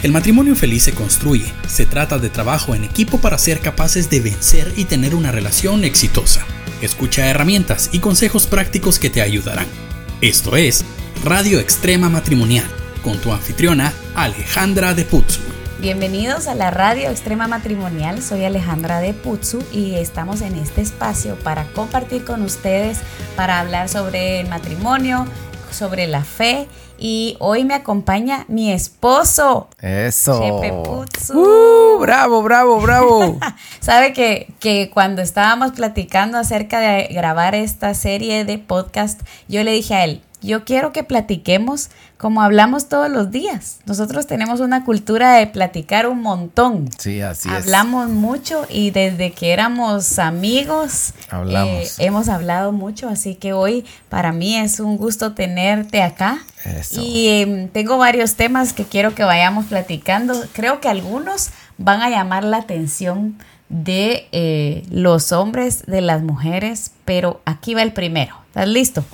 El matrimonio feliz se construye, se trata de trabajo en equipo para ser capaces de vencer y tener una relación exitosa. Escucha herramientas y consejos prácticos que te ayudarán. Esto es Radio Extrema Matrimonial, con tu anfitriona Alejandra de Putzu. Bienvenidos a la Radio Extrema Matrimonial, soy Alejandra de Putzu y estamos en este espacio para compartir con ustedes, para hablar sobre el matrimonio, sobre la fe y hoy me acompaña mi esposo. Eso. Chepe. Uh, bravo, bravo, bravo. Sabe que, que cuando estábamos platicando acerca de grabar esta serie de podcast, yo le dije a él, yo quiero que platiquemos como hablamos todos los días. Nosotros tenemos una cultura de platicar un montón. Sí, así es. Hablamos mucho y desde que éramos amigos Hablamos. eh, hemos hablado mucho, así que hoy para mí es un gusto tenerte acá. Eso. Y em, tengo varios temas que quiero que vayamos platicando. Creo que algunos van a llamar la atención de eh, los hombres, de las mujeres, pero aquí va el primero. ¿Estás listo?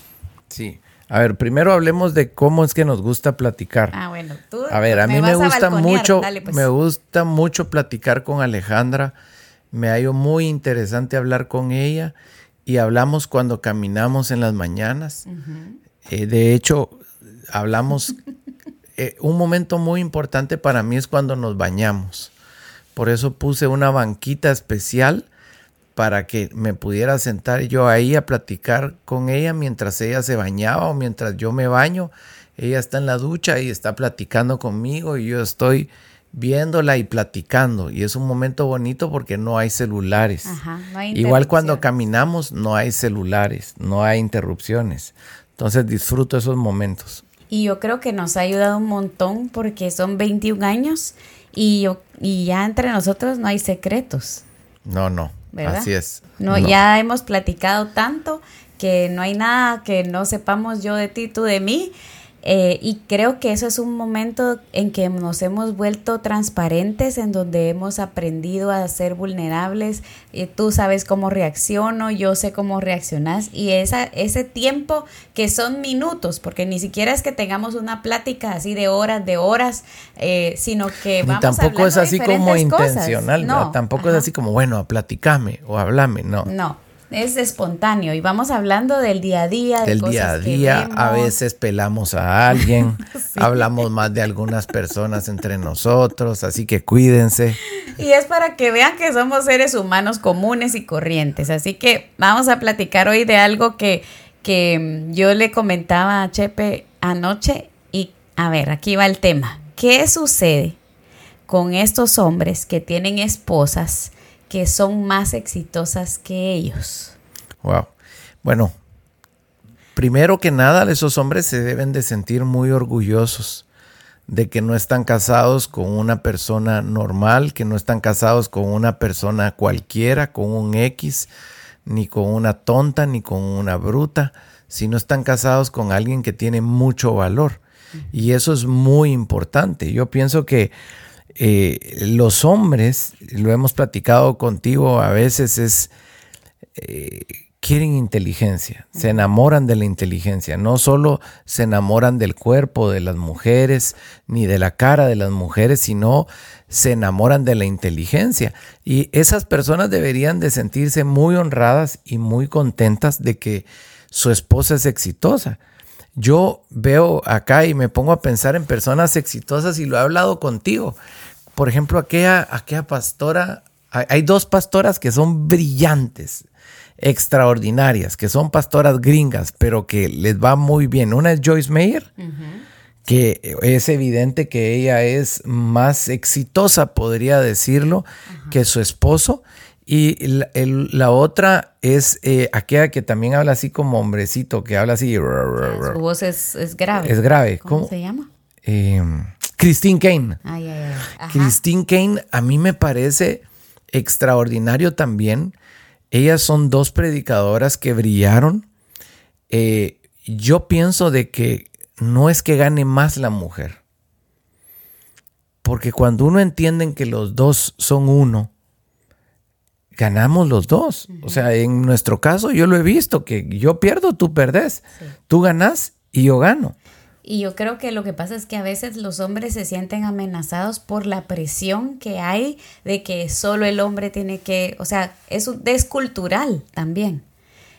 Sí. A ver, primero hablemos de cómo es que nos gusta platicar. Ah, bueno, tú A ver, a mí me gusta mucho, Dale, pues. me gusta mucho platicar con Alejandra. Me ha ido muy interesante hablar con ella y hablamos cuando caminamos en las mañanas. Eh, de hecho, hablamos. eh, un momento muy importante para mí es cuando nos bañamos. Por eso puse una banquita especial para que me pudiera sentar yo ahí a platicar con ella mientras ella se bañaba o mientras yo me baño. Ella está en la ducha y está platicando conmigo y yo estoy viéndola y platicando. Y es un momento bonito porque no hay celulares. Ajá, no hay Igual cuando caminamos no hay celulares, no hay interrupciones. Entonces disfruto esos momentos. Y yo creo que nos ha ayudado un montón porque son 21 años y, yo, y ya entre nosotros no hay secretos. No, no. ¿Verdad? Así es. No, ya hemos platicado tanto que no hay nada que no sepamos yo de ti, tú de mí. Eh, y creo que eso es un momento en que nos hemos vuelto transparentes, en donde hemos aprendido a ser vulnerables. Eh, tú sabes cómo reacciono, yo sé cómo reaccionas. Y esa, ese tiempo que son minutos, porque ni siquiera es que tengamos una plática así de horas, de horas, eh, sino que vamos tampoco hablando es así como cosas. intencional, No. Tampoco es así como, bueno, platicame o hablame, no. No, es espontáneo y vamos hablando del día a día, de Del cosas día a que día, a veces pelamos a alguien, hablamos más de algunas personas entre nosotros, así que cuídense. Y es para que vean que somos seres humanos comunes y corrientes. Así que vamos a platicar hoy de algo que, que mm, yo le comentaba a Chepe anoche. Y a ver, aquí va el tema. ¿Qué sucede con estos hombres que tienen esposas que son más exitosas que ellos? Wow. Bueno, primero que nada, esos hombres se deben de sentir muy orgullosos de que no están casados con una persona normal, que no están casados con una persona cualquiera, con un X, ni con una tonta, ni con una bruta, sino están casados con alguien que tiene mucho valor. Y eso es muy importante. Yo pienso que eh, los hombres, lo hemos platicado contigo a veces, es eh, quieren inteligencia, se enamoran de la inteligencia, no solo se enamoran del cuerpo de las mujeres ni de la cara de las mujeres, sino se enamoran de la inteligencia. Y esas personas deberían de sentirse muy honradas y muy contentas de que su esposa es exitosa. Yo veo acá y me pongo a pensar en personas exitosas y lo he hablado contigo. Por ejemplo, aquella, aquella pastora, hay, hay dos pastoras que son brillantes, extraordinarias, que son pastoras gringas, pero que les va muy bien. Una es Joyce Meyer, que es evidente que ella es más exitosa, podría decirlo, que su esposo. Y la, el- la otra es eh, aquella que también habla así como hombrecito, que habla así. Su voz es, es grave. Es grave. ¿Cómo, ¿Cómo? se llama? Eh, Christine Kane. Ay, ay, ay. Ajá. Christine Kane a mí me parece extraordinario también. Ellas son dos predicadoras que brillaron. Eh, yo pienso de que no es que gane más la mujer. Porque cuando uno entiende que los dos son uno, ganamos los dos. O sea, en nuestro caso yo lo he visto, que yo pierdo, tú perdés. Tú ganas y yo gano. Y yo creo que lo que pasa es que a veces los hombres se sienten amenazados por la presión que hay de que solo el hombre tiene que, o sea, es descultural también.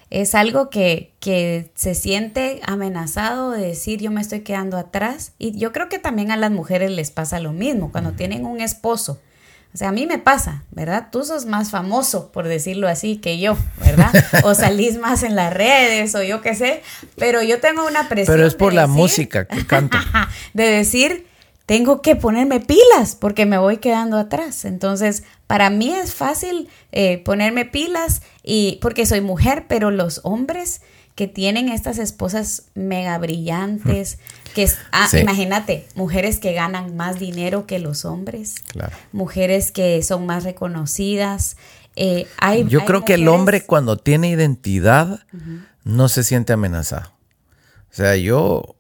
Es algo que, que se siente amenazado de decir yo me estoy quedando atrás. Y yo creo que también a las mujeres les pasa lo mismo cuando tienen un esposo o sea, a mí me pasa, ¿verdad? Tú sos más famoso, por decirlo así, que yo, ¿verdad? O salís más en las redes o yo qué sé, pero yo tengo una presión. Pero es por la música que canto. de decir, tengo que ponerme pilas porque me voy quedando atrás. Entonces, para mí es fácil eh, ponerme pilas y porque soy mujer, pero los hombres que tienen estas esposas mega brillantes, que ah, imagínate, mujeres que ganan más dinero que los hombres, mujeres que son más reconocidas. Eh, hay, Yo creo que el hombre cuando tiene identidad no se siente amenazado. O sea, yo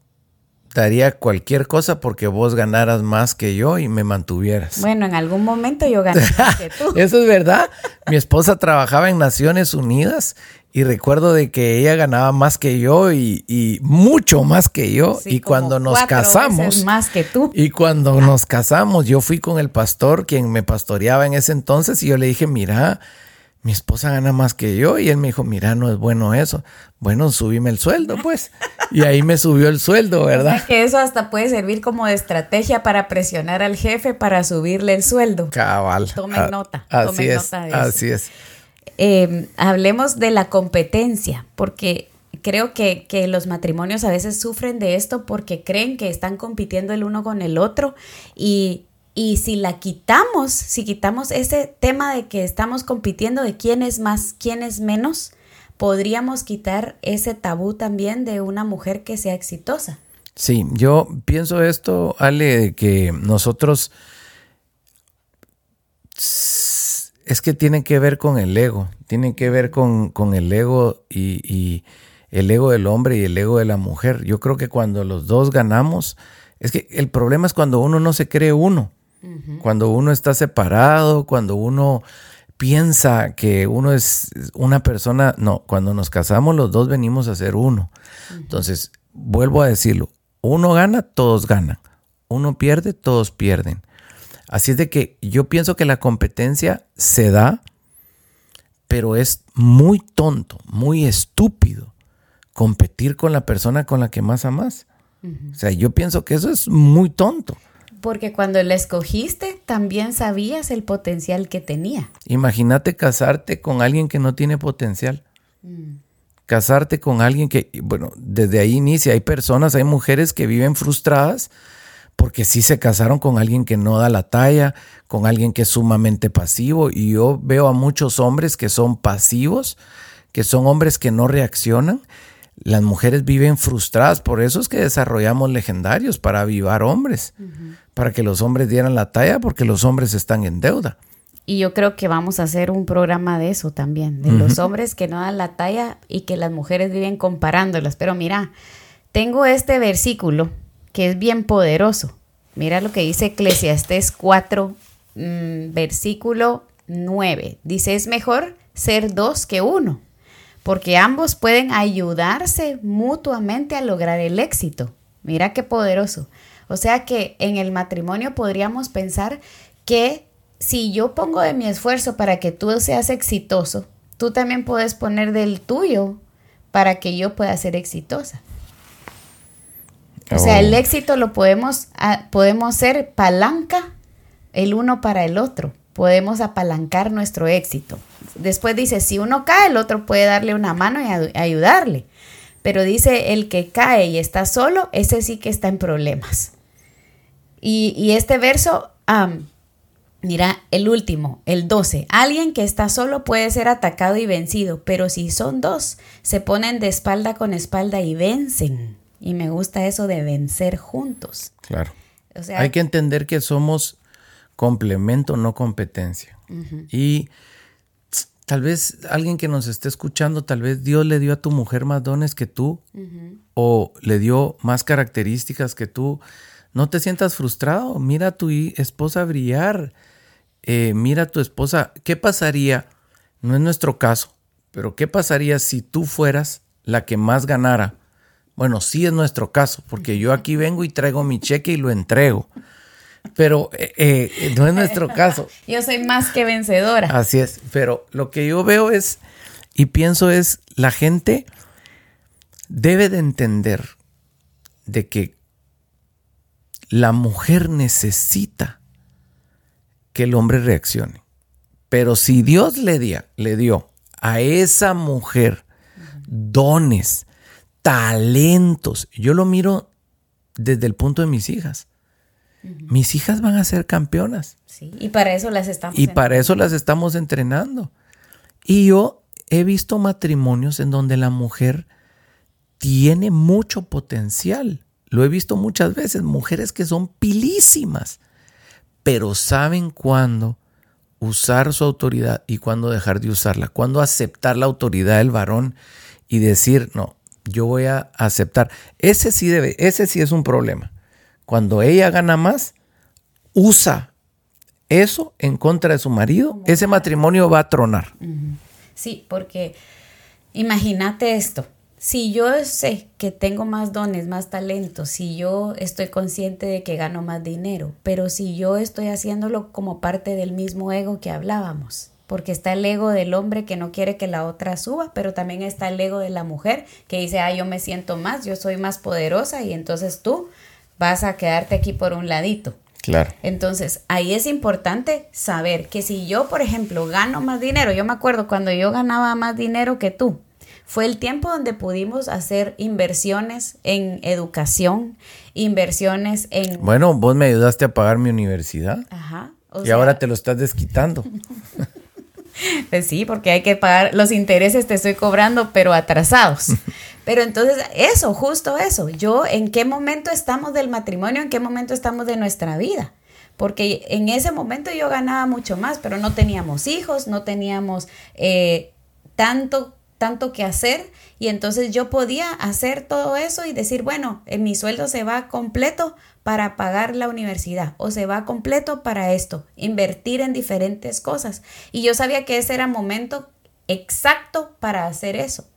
daría cualquier cosa porque vos ganaras más que yo y me mantuvieras. Bueno, en algún momento yo gané más que tú. Eso es verdad. Mi esposa trabajaba en Naciones Unidas y recuerdo de que ella ganaba más que yo y, mucho más que yo. y cuando nos casamos, más que tú. Y cuando nos casamos, yo fui con el pastor, quien me pastoreaba en ese entonces, y yo le dije, mira, mi esposa gana más que yo. Y él me dijo, mira, no es bueno eso. Bueno, subime el sueldo, pues. Y ahí me subió el sueldo, ¿verdad? que eso hasta puede servir como de estrategia para presionar al jefe para subirle el sueldo. Cabal. Tomen ah, nota. Así es. Nota de así es. Em, hablemos de la competencia, porque creo que, que, los matrimonios a veces sufren de esto porque creen que están compitiendo el uno con el otro y, y si la quitamos, si quitamos ese tema de que estamos compitiendo de quién es más, quién es menos, podríamos quitar ese tabú también de una mujer que sea exitosa. Sí, yo pienso esto, Ale, de que nosotros es que tiene que ver con el ego, tiene que ver con, el ego y, el ego del hombre y el ego de la mujer. Yo creo que cuando los dos ganamos, es que el problema es cuando uno no se cree uno, cuando uno está separado, cuando uno piensa que uno es una persona, no, cuando nos casamos los dos venimos a ser uno. Entonces, vuelvo a decirlo, uno gana, todos ganan, uno pierde, todos pierden. Así es de que yo pienso que la competencia se da, pero es muy tonto, muy estúpido competir con la persona con la que más amas. O sea, yo pienso que eso es muy tonto. Porque cuando la escogiste, también sabías el potencial que tenía. Imagínate casarte con alguien que no tiene potencial. Mm. Casarte con alguien que, bueno, desde ahí inicia. Hay personas, hay mujeres que viven frustradas porque sí se casaron con alguien que no da la talla, con alguien que es sumamente pasivo. Y yo veo a muchos hombres que son pasivos, que son hombres que no reaccionan. Las mujeres viven frustradas, por eso es que desarrollamos legendarios para avivar hombres, para que los hombres dieran la talla, porque los hombres están en deuda. Y yo creo que vamos a hacer un programa de eso también, de los hombres que no dan la talla y que las mujeres viven comparándolas. Pero mira, tengo este versículo que es bien poderoso. Mira lo que dice Eclesiastés 4, mm, versículo 9. Dice, es mejor ser dos que uno, porque ambos pueden ayudarse mutuamente a lograr el éxito. Mira qué poderoso. O sea que en el matrimonio podríamos pensar que si yo pongo de mi esfuerzo para que tú seas exitoso, tú también puedes poner del tuyo para que yo pueda ser exitosa. O sea, el oh. éxito lo podemos, ah, podemos ser palanca el uno para el otro. Podemos apalancar nuestro éxito. Después dice, si uno cae, el otro puede darle una mano y ayudarle. Pero dice, el que cae y está solo, ese sí que está en problemas. Y, este verso, mira, el último, el 12. Alguien que está solo puede ser atacado y vencido, pero si son dos, se ponen de espalda con espalda y vencen. Y me gusta eso de vencer juntos. Claro. Hay que entender que somos complemento, no competencia. Y tal vez alguien que nos esté escuchando, tal vez Dios le dio a tu mujer más dones que tú o le dio más características que tú. No te sientas frustrado. Mira a tu esposa brillar. Eh, mira a tu esposa. ¿Qué pasaría? No es nuestro caso, pero ¿qué pasaría si tú fueras la que más ganara? Bueno, sí es nuestro caso, porque yo aquí vengo y traigo mi cheque y lo entrego. Pero eh, eh, no es nuestro caso. yo soy más que vencedora. Así es, pero lo que yo veo es y pienso es la gente debe de entender de que la mujer necesita que el hombre reaccione. Pero si Dios le dio, le dio a esa mujer dones, talentos, yo lo miro desde el punto de mis hijas. Mis hijas van a ser campeonas. Sí, y para eso las estamos Y para eso las estamos entrenando. Y yo he visto matrimonios en donde la mujer tiene mucho potencial. Lo he visto muchas veces, mujeres que son pilísimas, pero saben cuándo usar su autoridad y cuándo dejar de usarla, cuándo aceptar la autoridad del varón y decir, no, yo voy a aceptar. Ese sí debe, ese sí es un problema. Cuando ella gana más, usa eso en contra de su marido, ese matrimonio va a tronar. Sí, porque imagínate esto. Si yo sé que tengo más dones, más talentos, si yo estoy consciente de que gano más dinero, pero si yo estoy haciéndolo como parte del mismo ego que hablábamos, porque está el ego del hombre que no quiere que la otra suba, pero también está el ego de la mujer que dice, ah, yo me siento más, yo soy más poderosa y entonces tú vas a quedarte aquí por un ladito. Claro. Entonces, ahí es importante saber que si yo, por ejemplo, gano más dinero, yo me acuerdo cuando yo ganaba más dinero que tú, fue el tiempo donde pudimos hacer inversiones en educación, inversiones en... Bueno, vos me ayudaste a pagar mi universidad. Ajá. y ahora te lo estás desquitando. Pues sí, porque hay que pagar los intereses, te estoy cobrando, pero atrasados. Pero entonces, eso, justo eso. Yo, ¿en qué momento estamos del matrimonio? ¿En qué momento estamos de nuestra vida? Porque en ese momento yo ganaba mucho más, pero no teníamos hijos, no teníamos eh, tanto, tanto que hacer. Y entonces yo podía hacer todo eso y decir, bueno, eh, mi sueldo se va completo para pagar la universidad o se va completo para esto, invertir en diferentes cosas. Y yo sabía que ese era momento exacto para hacer eso.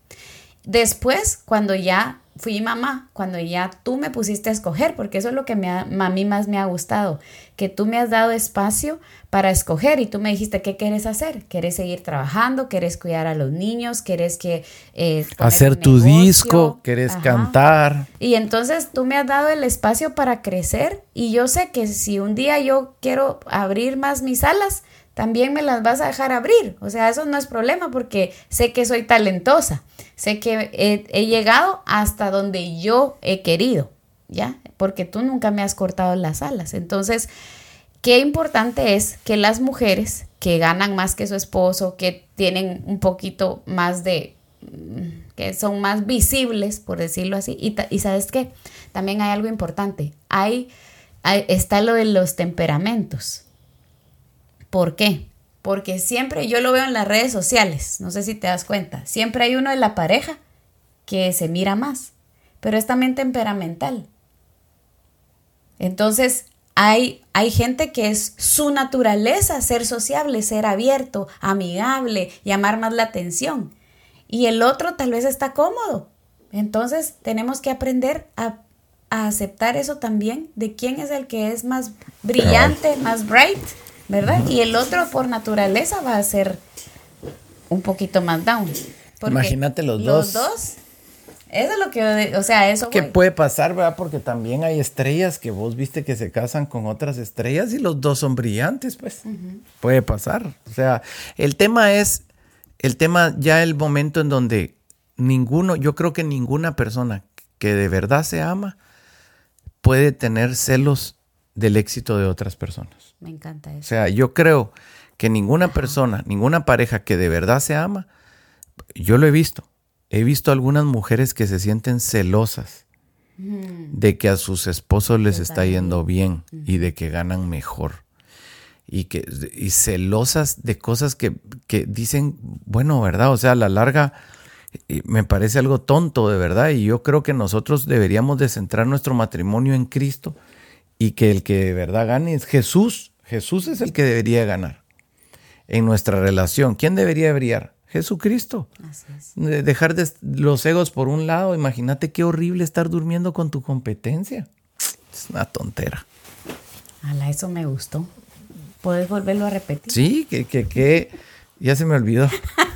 Después, cuando ya fui mamá, cuando ya tú me pusiste a escoger, porque eso es lo que me a mí más me ha gustado, que tú me has dado espacio para escoger y tú me dijiste, ¿qué quieres hacer? ¿Quieres seguir trabajando? ¿Quieres cuidar a los niños? ¿Quieres que... Eh, hacer tu disco? ¿Quieres cantar? Y entonces tú me has dado el espacio para crecer y yo sé que si un día yo quiero abrir más mis alas, también me las vas a dejar abrir. O sea, eso no es problema porque sé que soy talentosa. Sé que he, llegado hasta donde yo he querido, ¿ya? Porque tú nunca me has cortado las alas. Entonces, qué importante es que las mujeres que ganan más que su esposo, que tienen un poquito más de mm, que son más visibles, por decirlo así. Y, sabes qué, también hay algo importante. hay, está lo de los temperamentos. ¿Por qué? Porque siempre yo lo veo en las redes sociales, no sé si te das cuenta, siempre hay uno de la pareja que se mira más, pero es también temperamental. Entonces, hay, hay, gente que es su naturaleza ser sociable, ser abierto, amigable, llamar más la atención. Y el otro tal vez está cómodo. Entonces tenemos que aprender a, a aceptar eso también de quién es el que es más brillante, más bright ¿verdad? Y el otro por naturaleza va a ser un poquito más down. Imagínate los, dos. Los dos. Eso es lo que, o sea, eso. Que puede pasar, ¿verdad? Porque también hay estrellas que vos viste que se casan con otras estrellas y los dos son brillantes, pues. Puede pasar. O sea, el tema es, el tema ya el momento en donde ninguno, yo creo que ninguna persona que de verdad se ama puede tener celos del éxito de otras personas. Me encanta eso. O sea, yo creo que ninguna persona, ninguna pareja que de verdad se ama, yo lo he visto. He visto algunas mujeres que se sienten celosas de que a sus esposos les está yendo bien y de que ganan mejor. Y, que, y celosas de cosas que, que dicen, bueno, ¿verdad? O sea, a la larga me parece algo tonto, de verdad. Y yo creo que nosotros deberíamos de centrar nuestro matrimonio en Cristo y que el que de verdad gane es Jesús. Jesús es el que debería ganar en nuestra relación. ¿Quién debería brillar? Jesucristo. Así es. De- Dejar de- los egos por un lado. Imagínate qué horrible estar durmiendo con tu competencia. Es una tontera. Ala, eso me gustó. ¿Puedes volverlo a repetir? Sí, que, que, que. Ya se me olvidó.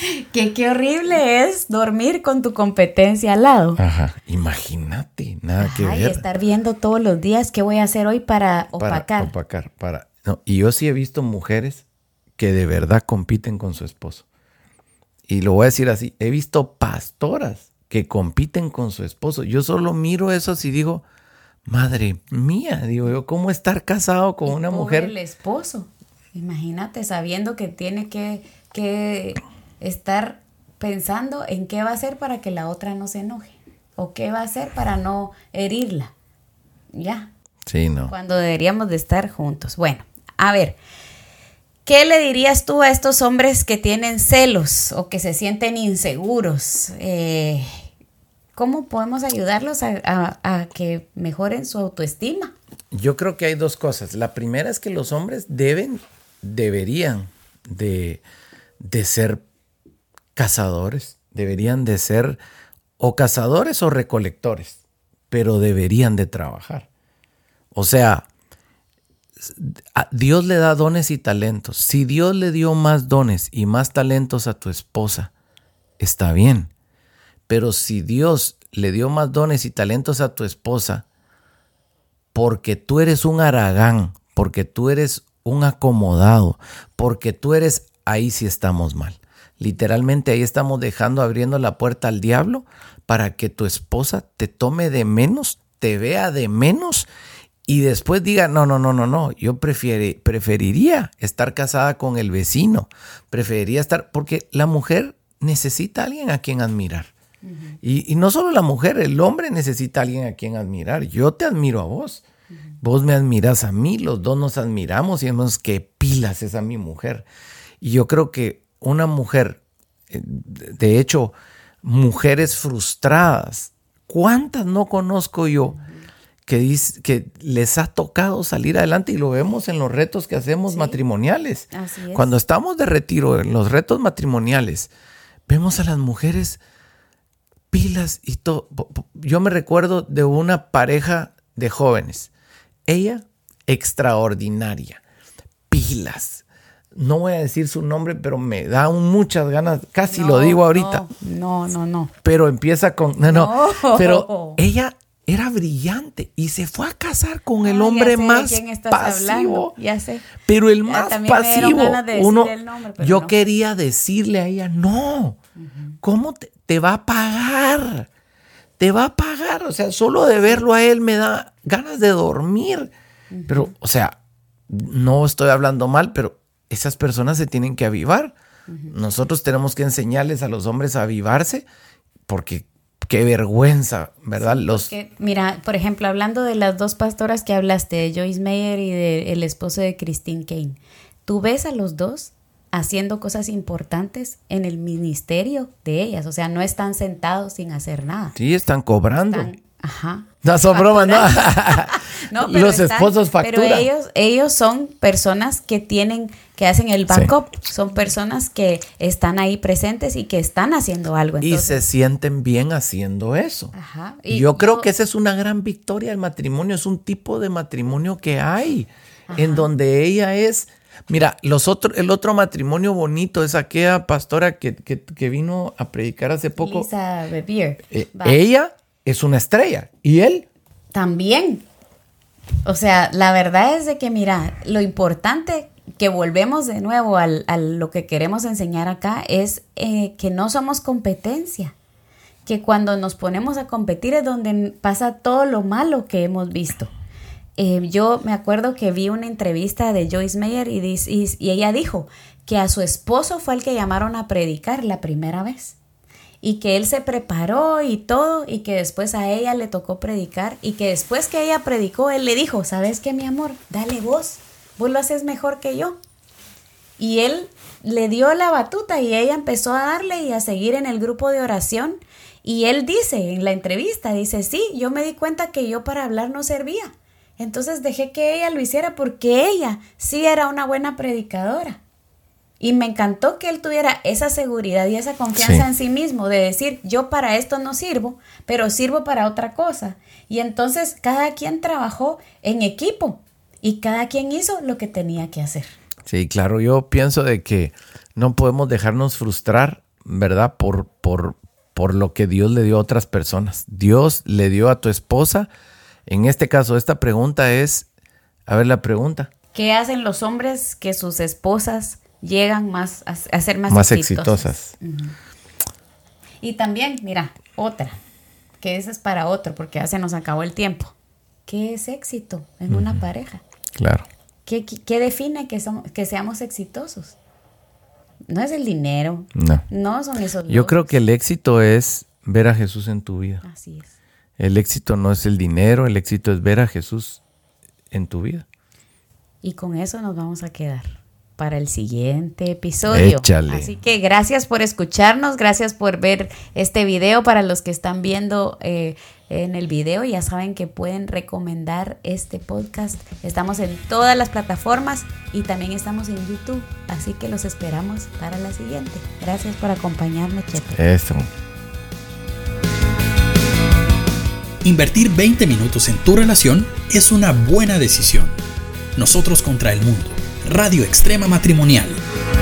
Que qué horrible es dormir con tu competencia al lado. Ajá. Imagínate, nada que Ay, ver. estar viendo todos los días qué voy a hacer hoy para para opacar. opacar, para. No, y yo sí he visto mujeres que de verdad compiten con su esposo. Y lo voy a decir así, he visto pastoras que compiten con su esposo. Yo solo miro eso y digo, madre mía, digo yo, ¿cómo estar casado con Y una mujer? El esposo. Imagínate sabiendo que tiene que, que estar pensando en qué va a hacer para que la otra no se enoje. O qué va a hacer para no herirla. Ya. Sí, no. Cuando deberíamos de estar juntos. Bueno, a ver. ¿Qué le dirías tú a estos hombres que tienen celos o que se sienten inseguros? Eh, ¿Cómo podemos ayudarlos a, a- a que mejoren su autoestima? Yo creo que hay dos cosas. La primera es que los hombres deben, deberían de, de ser cazadores, deberían de ser o cazadores o recolectores, pero deberían de trabajar. O sea, Dios le da dones y talentos. Si Dios le dio más dones y más talentos a tu esposa, está bien. Pero si Dios le dio más dones y talentos a tu esposa, porque tú eres un aragán, porque tú eres un acomodado, porque tú eres, ahí sí estamos mal. Literalmente ahí estamos dejando, abriendo la puerta al diablo para que tu esposa te tome de menos, te vea de menos y después diga, no, no, no, no, no, yo prefiere- preferiría estar casada con el vecino, preferiría estar, porque la mujer necesita a alguien a quien admirar. Y, y no solo la mujer, el hombre necesita a alguien a quien admirar. Yo te admiro a vos. Vos me admiras a mí, los dos nos admiramos y vemos que pilas es a mi mujer. Y yo creo que una mujer, eh, de hecho, mujeres frustradas, ¿cuántas no conozco yo que, dice- que les ha tocado salir adelante y lo vemos en los retos que hacemos matrimoniales? Así es. Cuando estamos de retiro en los retos matrimoniales, vemos a las mujeres pilas y todo. Yo me recuerdo de una pareja de jóvenes. Ella, extraordinaria. Pilas. No voy a decir su nombre, pero me da muchas ganas. Casi lo No, digo ahorita. No, no, no. Pero empieza con. No, no. No. Pero ella era brillante y se fue a casar con el Ah, hombre sé más pasivo. hablando, ya sé. Pero el más pasivo. de Uno, el nombre, pero yo no. quería decirle a ella, no, ¿cómo te, te va a pagar? Te va a pagar. O sea, solo de verlo a él me da ganas de dormir. Pero, o sea, no estoy hablando mal, pero esas personas se tienen que avivar. Nosotros tenemos que enseñarles a los hombres a avivarse porque qué vergüenza, ¿verdad? los mira, por ejemplo, hablando de las dos pastoras que hablaste, de Joyce Meyer y del esposo de Christine Kane, tú ves a los dos haciendo cosas importantes en el ministerio de ellas, o sea, no están sentados sin hacer nada. sí están cobrando. Están- ajá. No son bromas, no. No, pero los están- esposos facturan. Pero ellos, ellos son personas que tienen, que hacen el backup, son personas que están ahí presentes y que están haciendo algo. y Entonces, se sienten bien haciendo eso. Ajá. Y Y yo creo que esa es una gran victoria del matrimonio, es un tipo de matrimonio que hay, en donde ella es, mira, los otro, el otro matrimonio bonito es aquella pastora que, que- que vino a predicar hace poco. Lisa Revere. Eh, ella es una estrella y él También. O sea, la verdad es de que, mira, lo importante que volvemos de nuevo al, a lo que queremos enseñar acá es eh, que no somos competencia. Que cuando nos ponemos a competir es donde pasa todo lo malo que hemos visto. Eh, yo me acuerdo que vi una entrevista de Joyce Meyer y, y ella dijo que a su esposo fue el que llamaron a predicar la primera vez y que él se preparó y todo y que después a ella le tocó predicar y que después que ella predicó él le dijo, ¿sabes qué mi amor? Dale vos, vos lo haces mejor que yo. Y él le dio la batuta y ella empezó a darle y a seguir en el grupo de oración. Y él dice en la entrevista, dice, sí, yo me di cuenta que yo para hablar no servía. Entonces dejé que ella lo hiciera porque ella sí era una buena predicadora. Y me encantó que él tuviera esa seguridad y esa confianza en sí mismo de decir, yo para esto no sirvo, pero sirvo para otra cosa. Y entonces cada quien trabajó en equipo y cada quien hizo lo que tenía que hacer. Sí, claro, yo pienso de que no podemos dejarnos frustrar, ¿verdad? Por, por, por lo que Dios le dio a otras personas. Dios le dio a tu esposa. En este caso, esta pregunta es, a ver la pregunta. ¿Qué hacen los hombres que sus esposas llegan más a, ser más, más exitosas? Y también, mira, otra, que esa es para otro, porque ya se nos acabó el tiempo. ¿Qué es éxito en una pareja? Claro. ¿Qué, define que, somos, que seamos exitosos? No es el dinero. No. No son esos. Yo creo que el éxito es ver a Jesús en tu vida. Así es. El éxito no es el dinero, el éxito es ver a Jesús en tu vida. Y con eso nos vamos a quedar para el siguiente episodio. Échale. Así que gracias por escucharnos, gracias por ver este video. Para los que están viendo eh, en el video, ya saben que pueden recomendar este podcast. Estamos en todas las plataformas y también estamos en YouTube. Así que los esperamos para la siguiente. Gracias por acompañarme, Chepe. Eso. Invertir 20 minutos en tu relación es una buena decisión. Nosotros contra el mundo Radio Extrema Matrimonial.